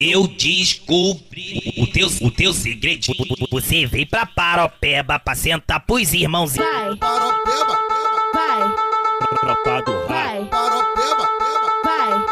Eu descobri o teu, o teu segredinho. Você veio pra Paropeba pra sentar pros irmãozinhos. Vai, Paropeba, vai, Tropa do rato. vai, paropeba, vai.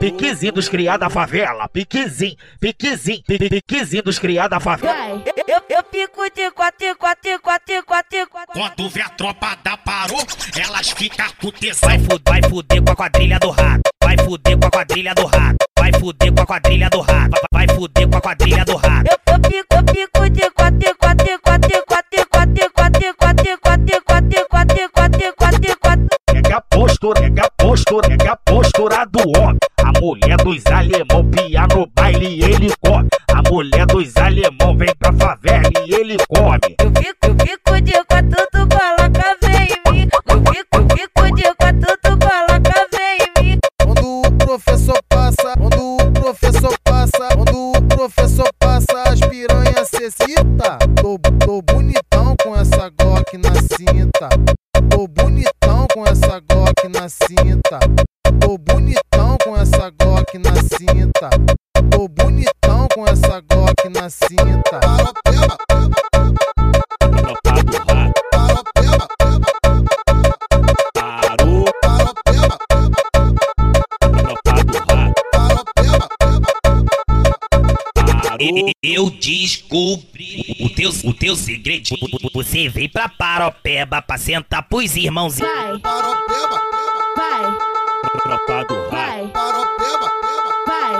Piquezinho dos criados da favela. Piquezinho, piquezinho, pi- pi- piquezinho dos criados da favela. Vai, eu, eu pico de quatro, quatro, quatro, quatro, quatro. Quando vê a tropa da parou, elas ficam com tesão. Vai, fu vai fuder com a quadrilha do rato. Vai fuder com a quadrilha do rato. Vai fuder com a quadrilha do rato. Vai vai fuder com a quadrilha do rato. Eu, eu pico, eu pico de quatro, quatro, quatro, quatro, quatro, quatro, quatro, quatro, quatro, quatro, quatro, quatro, quatro. Pega a postura, pega a postura, pega a postura do homem. A mulher dos alemão pia no baile e ele come. A mulher dos alemão vem cita. Tô, tô bonitão com essa Glock na cinta. Tô bonitão com essa Glock na cinta. Tô bonitão com essa Glock na cinta. Tô bonitão com essa Glock na cinta. Eu descobri o teu, o teu segredinho. Você veio pra Paropeba pra sentar pros irmãozinhos. Vai, Paropeba, vai, Tropa do rato. vai, paropeba, vai.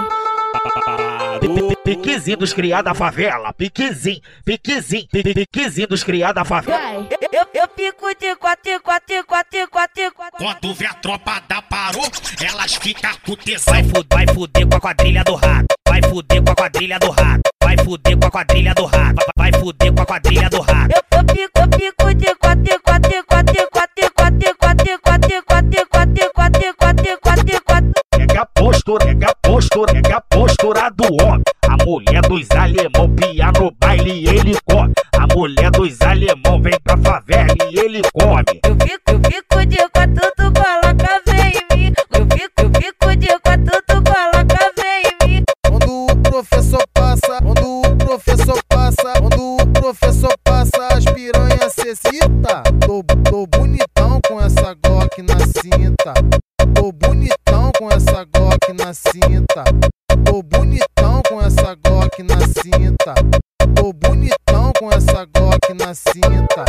Piquezinho dos criados da favela. Piquezinho, piquezinho, pi- pi- piquezinho dos criados da favela. Vai, eu, eu pico de quatro, quatro, quatro, quatro, quatro. Quando vê a tropa da parou, elas ficam com tesão. Vai, fu vai fuder com a quadrilha do rato. Vai fuder com a quadrilha do rato. Vai fuder com a quadrilha do rato. Vai vai fuder com a quadrilha do rato. Eu, eu pico, eu pico de quatro, quatro, quatro, quatro, quatro, quatro, quatro, quatro, quatro, quatro, quatro, quatro, quatro. Pega a postura, pega a postura, pega a postura do homem. A mulher dos alemão pia no baile e ele come. A mulher dos alemão vem pra favela e ele come. Eu fico, eu fico de quatro, cita. Tô, tô bonitão com essa Glock na cinta. Tô bonitão com essa Glock na cinta. Tô bonitão com essa Glock na cinta. Tô bonitão com essa Glock na cinta.